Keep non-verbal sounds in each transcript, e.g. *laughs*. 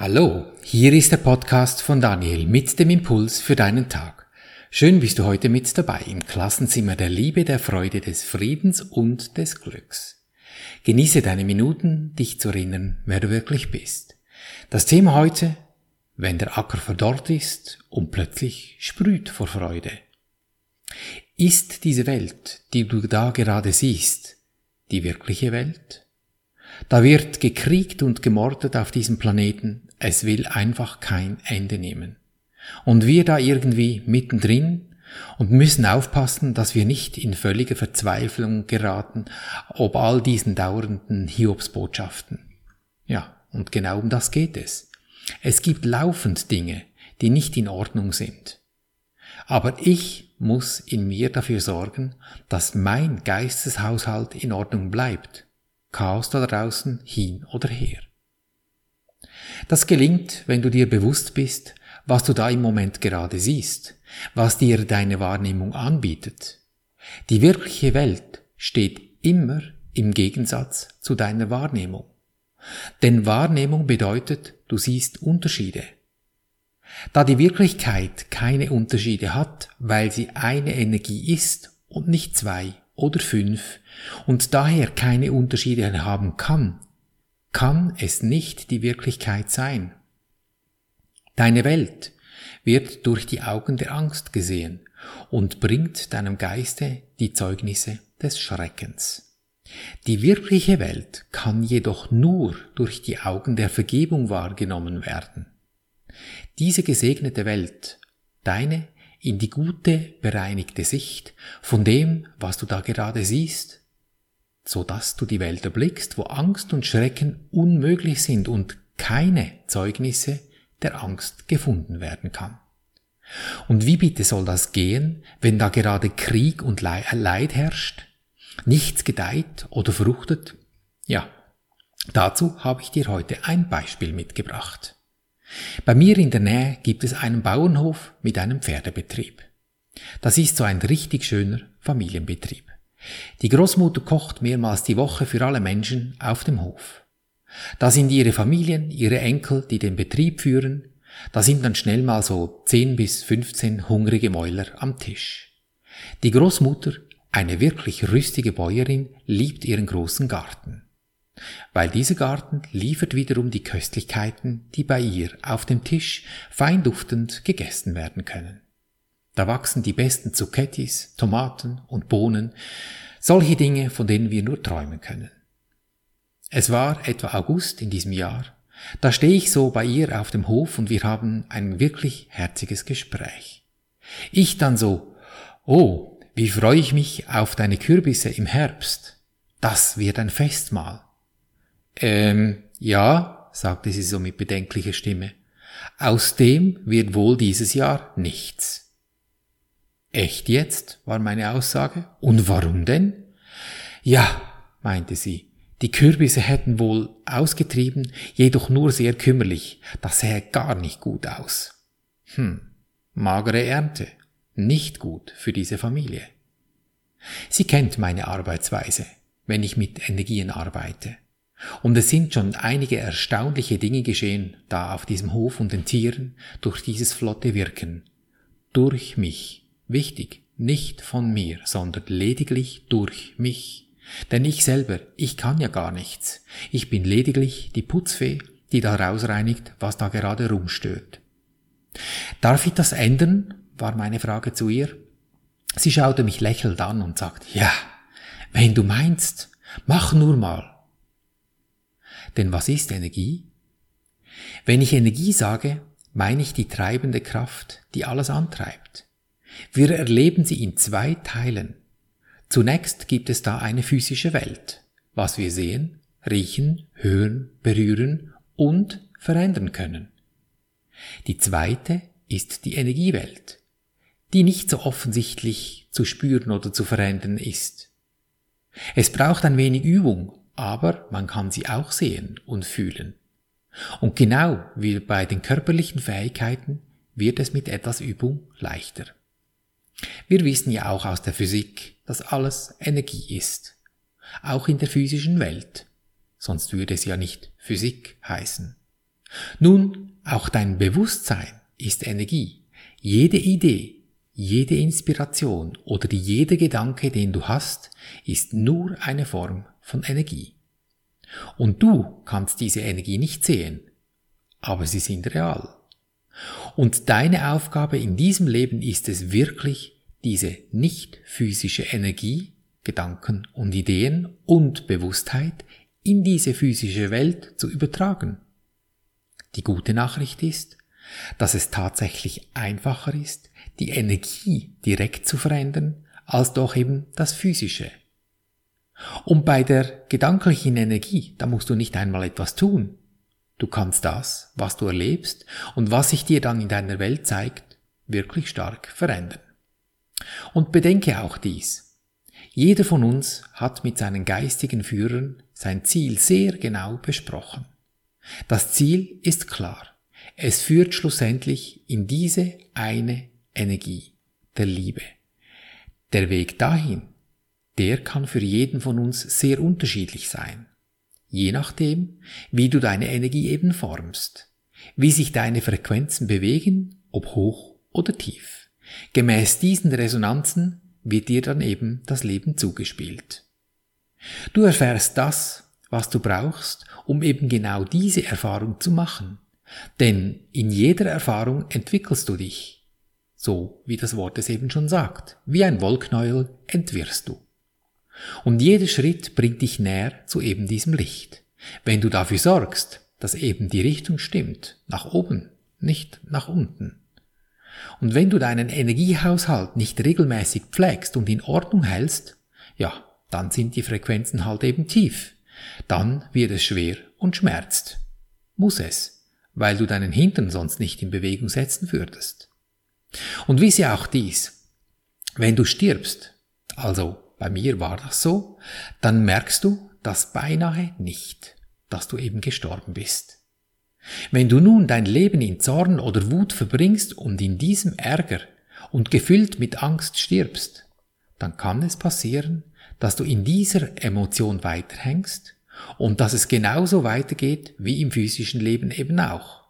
Hallo, hier ist der Podcast von Daniel mit dem Impuls für deinen Tag. Schön bist du heute mit dabei im Klassenzimmer der Liebe, der Freude, des Friedens und des Glücks. Genieße deine Minuten, dich zu erinnern, wer du wirklich bist. Das Thema heute, wenn der Acker verdorrt ist und plötzlich sprüht vor Freude. Ist diese Welt, die du da gerade siehst, die wirkliche Welt? Da wird gekriegt und gemordet auf diesem Planeten, es will einfach kein Ende nehmen. Und wir da irgendwie mittendrin und müssen aufpassen, dass wir nicht in völlige Verzweiflung geraten, ob all diesen dauernden Hiobsbotschaften. Ja, und genau um das geht es. Es gibt laufend Dinge, die nicht in Ordnung sind. Aber ich muss in mir dafür sorgen, dass mein Geisteshaushalt in Ordnung bleibt. Chaos da draußen hin oder her. Das gelingt, wenn du dir bewusst bist, was du da im Moment gerade siehst, was dir deine Wahrnehmung anbietet. Die wirkliche Welt steht immer im Gegensatz zu deiner Wahrnehmung. Denn Wahrnehmung bedeutet, du siehst Unterschiede. Da die Wirklichkeit keine Unterschiede hat, weil sie eine Energie ist und nicht zwei oder fünf und daher keine Unterschiede haben kann, kann es nicht die Wirklichkeit sein. Deine Welt wird durch die Augen der Angst gesehen und bringt deinem Geiste die Zeugnisse des Schreckens. Die wirkliche Welt kann jedoch nur durch die Augen der Vergebung wahrgenommen werden. Diese gesegnete Welt, deine in die gute, bereinigte Sicht von dem, was du da gerade siehst, so dass du die Welt erblickst, wo Angst und Schrecken unmöglich sind und keine Zeugnisse der Angst gefunden werden kann. Und wie bitte soll das gehen, wenn da gerade Krieg und Leid herrscht? Nichts gedeiht oder fruchtet? Ja, dazu habe ich dir heute ein Beispiel mitgebracht. Bei mir in der Nähe gibt es einen Bauernhof mit einem Pferdebetrieb. Das ist so ein richtig schöner Familienbetrieb. Die Großmutter kocht mehrmals die Woche für alle Menschen auf dem Hof. Da sind ihre Familien, ihre Enkel, die den Betrieb führen, da sind dann schnell mal so 10 bis 15 hungrige Mäuler am Tisch. Die Großmutter, eine wirklich rüstige Bäuerin, liebt ihren großen Garten weil dieser Garten liefert wiederum die Köstlichkeiten, die bei ihr auf dem Tisch fein duftend gegessen werden können. Da wachsen die besten Zucchettis, Tomaten und Bohnen, solche Dinge, von denen wir nur träumen können. Es war etwa August in diesem Jahr, da stehe ich so bei ihr auf dem Hof und wir haben ein wirklich herziges Gespräch. Ich dann so, oh, wie freue ich mich auf deine Kürbisse im Herbst. Das wird ein Festmahl. Ähm, ja, sagte sie so mit bedenklicher Stimme. Aus dem wird wohl dieses Jahr nichts. Echt jetzt? war meine Aussage. Und warum denn? Ja, meinte sie, die Kürbisse hätten wohl ausgetrieben, jedoch nur sehr kümmerlich, das sähe gar nicht gut aus. Hm, magere Ernte, nicht gut für diese Familie. Sie kennt meine Arbeitsweise, wenn ich mit Energien arbeite. Und es sind schon einige erstaunliche Dinge geschehen, da auf diesem Hof und den Tieren, durch dieses flotte Wirken. Durch mich. Wichtig, nicht von mir, sondern lediglich durch mich. Denn ich selber, ich kann ja gar nichts. Ich bin lediglich die Putzfee, die da rausreinigt, was da gerade rumstört. Darf ich das ändern? war meine Frage zu ihr. Sie schaute mich lächelnd an und sagt, ja, wenn du meinst, mach nur mal. Denn was ist Energie? Wenn ich Energie sage, meine ich die treibende Kraft, die alles antreibt. Wir erleben sie in zwei Teilen. Zunächst gibt es da eine physische Welt, was wir sehen, riechen, hören, berühren und verändern können. Die zweite ist die Energiewelt, die nicht so offensichtlich zu spüren oder zu verändern ist. Es braucht ein wenig Übung, aber man kann sie auch sehen und fühlen. Und genau wie bei den körperlichen Fähigkeiten wird es mit etwas Übung leichter. Wir wissen ja auch aus der Physik, dass alles Energie ist. Auch in der physischen Welt. Sonst würde es ja nicht Physik heißen. Nun, auch dein Bewusstsein ist Energie. Jede Idee, jede Inspiration oder jeder Gedanke, den du hast, ist nur eine Form von Energie. Und du kannst diese Energie nicht sehen, aber sie sind real. Und deine Aufgabe in diesem Leben ist es wirklich, diese nicht physische Energie, Gedanken und Ideen und Bewusstheit in diese physische Welt zu übertragen. Die gute Nachricht ist, dass es tatsächlich einfacher ist, die Energie direkt zu verändern, als doch eben das physische. Und bei der gedanklichen Energie, da musst du nicht einmal etwas tun. Du kannst das, was du erlebst und was sich dir dann in deiner Welt zeigt, wirklich stark verändern. Und bedenke auch dies. Jeder von uns hat mit seinen geistigen Führern sein Ziel sehr genau besprochen. Das Ziel ist klar. Es führt schlussendlich in diese eine Energie der Liebe. Der Weg dahin, der kann für jeden von uns sehr unterschiedlich sein. Je nachdem, wie du deine Energie eben formst, wie sich deine Frequenzen bewegen, ob hoch oder tief. Gemäß diesen Resonanzen wird dir dann eben das Leben zugespielt. Du erfährst das, was du brauchst, um eben genau diese Erfahrung zu machen. Denn in jeder Erfahrung entwickelst du dich. So wie das Wort es eben schon sagt. Wie ein Wollknäuel entwirrst du. Und jeder Schritt bringt dich näher zu eben diesem Licht. Wenn du dafür sorgst, dass eben die Richtung stimmt, nach oben, nicht nach unten. Und wenn du deinen Energiehaushalt nicht regelmäßig pflegst und in Ordnung hältst, ja, dann sind die Frequenzen halt eben tief. Dann wird es schwer und schmerzt. Muss es, weil du deinen Hintern sonst nicht in Bewegung setzen würdest. Und wisse auch dies, wenn du stirbst, also bei mir war das so, dann merkst du das beinahe nicht, dass du eben gestorben bist. Wenn du nun dein Leben in Zorn oder Wut verbringst und in diesem Ärger und gefüllt mit Angst stirbst, dann kann es passieren, dass du in dieser Emotion weiterhängst und dass es genauso weitergeht wie im physischen Leben eben auch.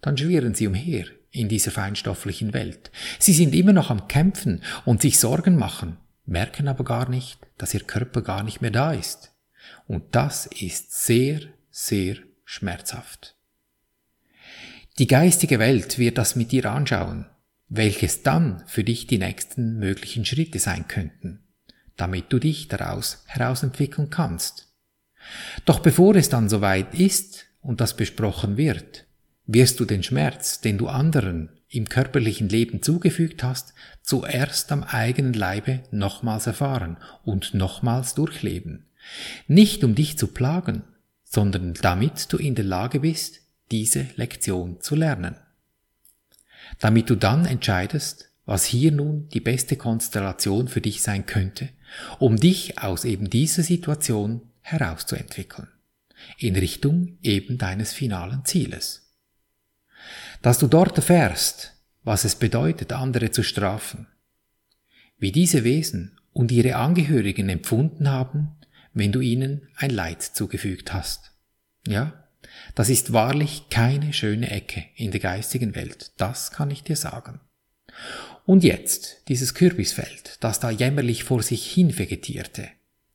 Dann schwirren sie umher in dieser feinstofflichen Welt. Sie sind immer noch am Kämpfen und sich Sorgen machen, merken aber gar nicht, dass ihr Körper gar nicht mehr da ist. Und das ist sehr, sehr schmerzhaft. Die geistige Welt wird das mit dir anschauen, welches dann für dich die nächsten möglichen Schritte sein könnten, damit du dich daraus herausentwickeln kannst. Doch bevor es dann soweit ist und das besprochen wird, wirst du den Schmerz, den du anderen im körperlichen Leben zugefügt hast, zuerst am eigenen Leibe nochmals erfahren und nochmals durchleben. Nicht um dich zu plagen, sondern damit du in der Lage bist, diese Lektion zu lernen. Damit du dann entscheidest, was hier nun die beste Konstellation für dich sein könnte, um dich aus eben dieser Situation herauszuentwickeln, in Richtung eben deines finalen Zieles dass du dort erfährst, was es bedeutet, andere zu strafen, wie diese Wesen und ihre Angehörigen empfunden haben, wenn du ihnen ein Leid zugefügt hast. Ja, das ist wahrlich keine schöne Ecke in der geistigen Welt, das kann ich dir sagen. Und jetzt dieses Kürbisfeld, das da jämmerlich vor sich hin vegetierte,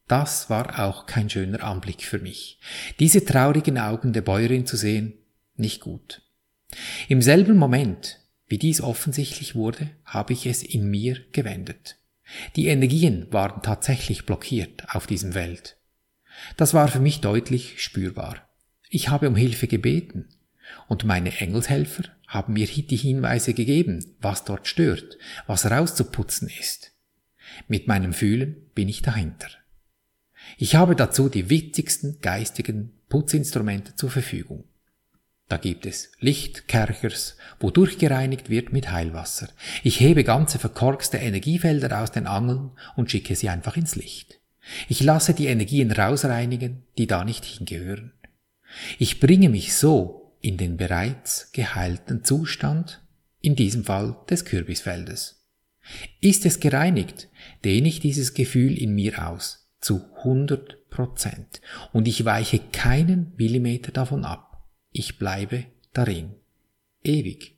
das war auch kein schöner Anblick für mich. Diese traurigen Augen der Bäuerin zu sehen, nicht gut. Im selben Moment, wie dies offensichtlich wurde, habe ich es in mir gewendet. Die Energien waren tatsächlich blockiert auf diesem Feld. Das war für mich deutlich spürbar. Ich habe um Hilfe gebeten und meine Engelshelfer haben mir die Hinweise gegeben, was dort stört, was rauszuputzen ist. Mit meinem Fühlen bin ich dahinter. Ich habe dazu die wichtigsten geistigen Putzinstrumente zur Verfügung. Da gibt es Lichtkerchers, wo durchgereinigt wird mit Heilwasser. Ich hebe ganze verkorkste Energiefelder aus den Angeln und schicke sie einfach ins Licht. Ich lasse die Energien rausreinigen, die da nicht hingehören. Ich bringe mich so in den bereits geheilten Zustand, in diesem Fall des Kürbisfeldes. Ist es gereinigt, dehne ich dieses Gefühl in mir aus, zu 100 Prozent, und ich weiche keinen Millimeter davon ab. Ich bleibe darin. Ewig.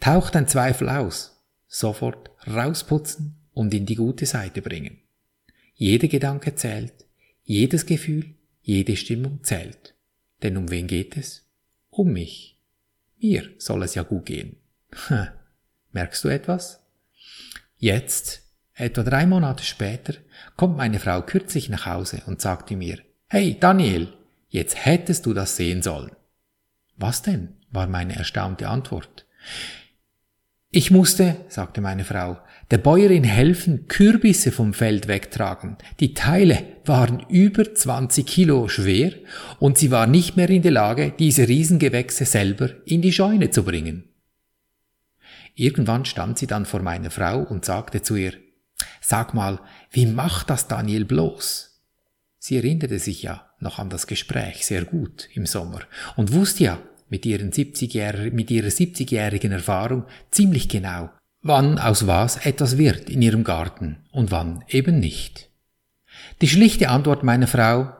Taucht ein Zweifel aus, sofort rausputzen und in die gute Seite bringen. Jeder Gedanke zählt, jedes Gefühl, jede Stimmung zählt. Denn um wen geht es? Um mich. Mir soll es ja gut gehen. Hm. Merkst du etwas? Jetzt, etwa drei Monate später, kommt meine Frau kürzlich nach Hause und sagte mir, Hey Daniel, jetzt hättest du das sehen sollen. Was denn? war meine erstaunte Antwort. Ich musste, sagte meine Frau, der Bäuerin helfen, Kürbisse vom Feld wegtragen. Die Teile waren über 20 Kilo schwer und sie war nicht mehr in der Lage, diese Riesengewächse selber in die Scheune zu bringen. Irgendwann stand sie dann vor meiner Frau und sagte zu ihr, Sag mal, wie macht das Daniel bloß? Sie erinnerte sich ja noch an das Gespräch sehr gut im Sommer und wusste ja, mit, ihren 70 mit ihrer 70-jährigen Erfahrung ziemlich genau, wann aus was etwas wird in ihrem Garten und wann eben nicht. Die schlichte Antwort meiner Frau,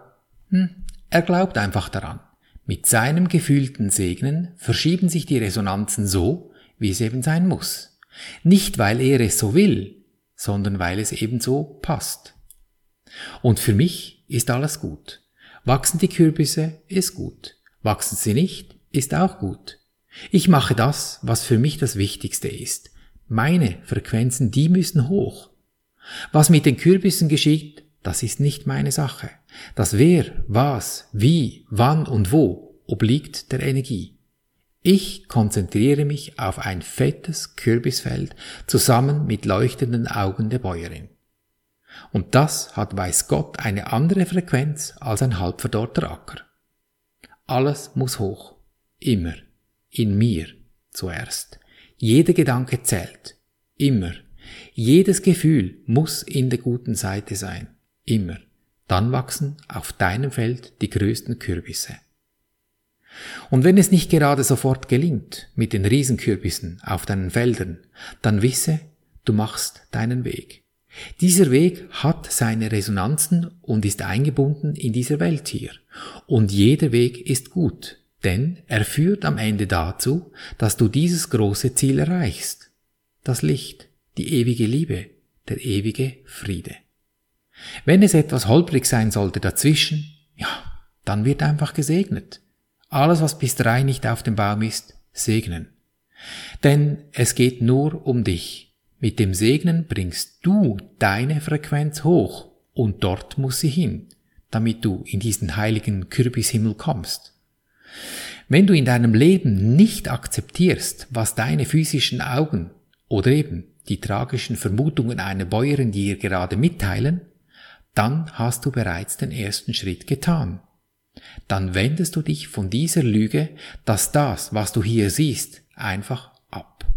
hm, er glaubt einfach daran. Mit seinem gefühlten Segnen verschieben sich die Resonanzen so, wie es eben sein muss. Nicht weil er es so will, sondern weil es eben so passt. Und für mich ist alles gut. Wachsen die Kürbisse, ist gut. Wachsen sie nicht, ist auch gut. Ich mache das, was für mich das Wichtigste ist. Meine Frequenzen, die müssen hoch. Was mit den Kürbissen geschieht, das ist nicht meine Sache. Das wer, was, wie, wann und wo obliegt der Energie. Ich konzentriere mich auf ein fettes Kürbisfeld zusammen mit leuchtenden Augen der Bäuerin. Und das hat weiß Gott eine andere Frequenz als ein halbverdorrter Acker. Alles muss hoch. Immer. In mir zuerst. Jeder Gedanke zählt. Immer. Jedes Gefühl muss in der guten Seite sein. Immer. Dann wachsen auf deinem Feld die größten Kürbisse. Und wenn es nicht gerade sofort gelingt mit den Riesenkürbissen auf deinen Feldern, dann wisse, du machst deinen Weg. Dieser Weg hat seine Resonanzen und ist eingebunden in dieser Welt hier. Und jeder Weg ist gut, denn er führt am Ende dazu, dass du dieses große Ziel erreichst. Das Licht, die ewige Liebe, der ewige Friede. Wenn es etwas holprig sein sollte dazwischen, ja, dann wird einfach gesegnet. Alles, was bis drei nicht auf dem Baum ist, segnen. Denn es geht nur um dich. Mit dem Segnen bringst du deine Frequenz hoch und dort muss sie hin, damit du in diesen heiligen Kürbishimmel kommst. Wenn du in deinem Leben nicht akzeptierst, was deine physischen Augen oder eben die tragischen Vermutungen einer Bäuerin dir gerade mitteilen, dann hast du bereits den ersten Schritt getan. Dann wendest du dich von dieser Lüge, dass das, was du hier siehst, einfach ab.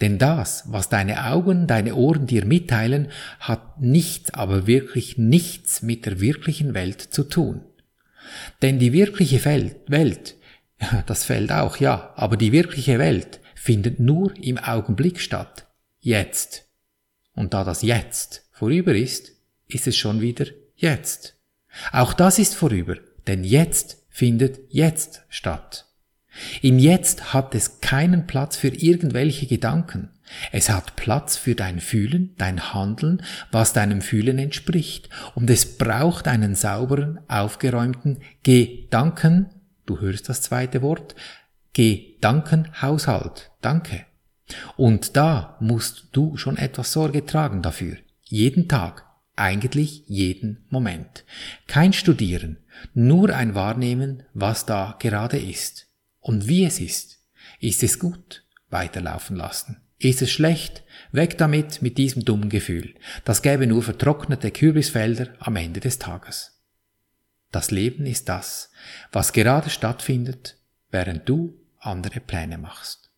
Denn das, was deine Augen, deine Ohren dir mitteilen, hat nichts, aber wirklich nichts mit der wirklichen Welt zu tun. Denn die wirkliche Welt, das Feld auch, ja, aber die wirkliche Welt findet nur im Augenblick statt. Jetzt. Und da das Jetzt vorüber ist, ist es schon wieder jetzt. Auch das ist vorüber, denn jetzt findet jetzt statt. Im Jetzt hat es keinen Platz für irgendwelche Gedanken. Es hat Platz für dein Fühlen, dein Handeln, was deinem Fühlen entspricht. Und es braucht einen sauberen, aufgeräumten Gedanken, du hörst das zweite Wort, Gedankenhaushalt. Danke. Und da musst du schon etwas Sorge tragen dafür. Jeden Tag. Eigentlich jeden Moment. Kein Studieren, nur ein Wahrnehmen, was da gerade ist. Und wie es ist. Ist es gut? Weiterlaufen lassen. Ist es schlecht? Weg damit mit diesem dummen Gefühl. Das gäbe nur vertrocknete Kürbisfelder am Ende des Tages. Das Leben ist das, was gerade stattfindet, während du andere Pläne machst.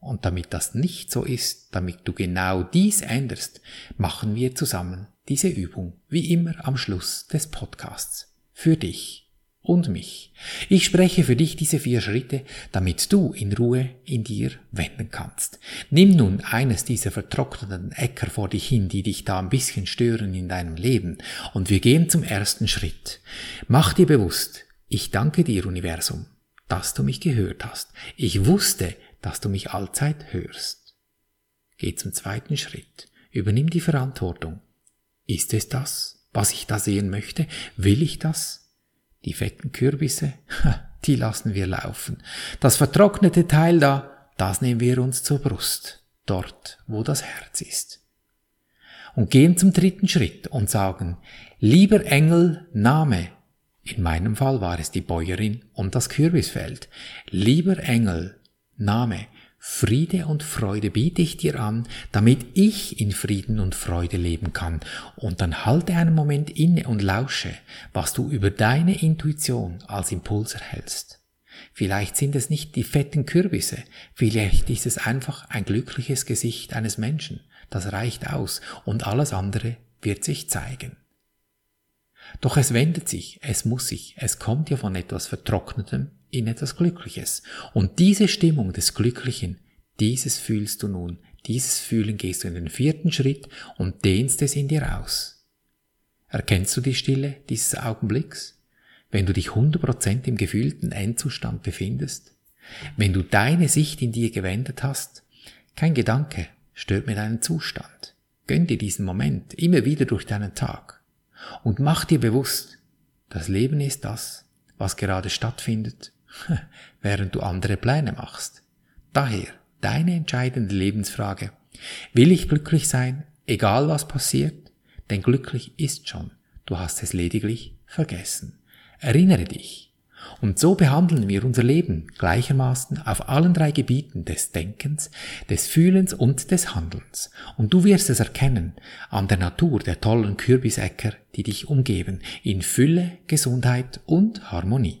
Und damit das nicht so ist, damit du genau dies änderst, machen wir zusammen diese Übung, wie immer am Schluss des Podcasts. Für dich und mich. Ich spreche für dich diese vier Schritte, damit du in Ruhe in dir wenden kannst. Nimm nun eines dieser vertrockneten Äcker vor dich hin, die dich da ein bisschen stören in deinem Leben, und wir gehen zum ersten Schritt. Mach dir bewusst, ich danke dir, Universum, dass du mich gehört hast. Ich wusste, dass du mich allzeit hörst. Geh zum zweiten Schritt. Übernimm die Verantwortung. Ist es das, was ich da sehen möchte? Will ich das? Die fetten Kürbisse? Die lassen wir laufen. Das vertrocknete Teil da, das nehmen wir uns zur Brust. Dort, wo das Herz ist. Und gehen zum dritten Schritt und sagen, lieber Engel, Name, in meinem Fall war es die Bäuerin und das Kürbisfeld. Lieber Engel, Name, Friede und Freude biete ich dir an, damit ich in Frieden und Freude leben kann. Und dann halte einen Moment inne und lausche, was du über deine Intuition als Impuls erhältst. Vielleicht sind es nicht die fetten Kürbisse, vielleicht ist es einfach ein glückliches Gesicht eines Menschen. Das reicht aus und alles andere wird sich zeigen. Doch es wendet sich, es muss sich, es kommt ja von etwas Vertrocknetem in etwas Glückliches. Und diese Stimmung des Glücklichen, dieses fühlst du nun, dieses Fühlen gehst du in den vierten Schritt und dehnst es in dir aus. Erkennst du die Stille dieses Augenblicks? Wenn du dich 100% im gefühlten Endzustand befindest? Wenn du deine Sicht in dir gewendet hast? Kein Gedanke stört mir deinen Zustand. Gönn dir diesen Moment immer wieder durch deinen Tag. Und mach dir bewusst, das Leben ist das, was gerade stattfindet, *laughs* während du andere Pläne machst. Daher deine entscheidende Lebensfrage. Will ich glücklich sein, egal was passiert? Denn glücklich ist schon, du hast es lediglich vergessen. Erinnere dich, und so behandeln wir unser Leben gleichermaßen auf allen drei Gebieten des Denkens, des Fühlens und des Handelns. Und du wirst es erkennen an der Natur der tollen Kürbisäcker, die dich umgeben, in Fülle, Gesundheit und Harmonie.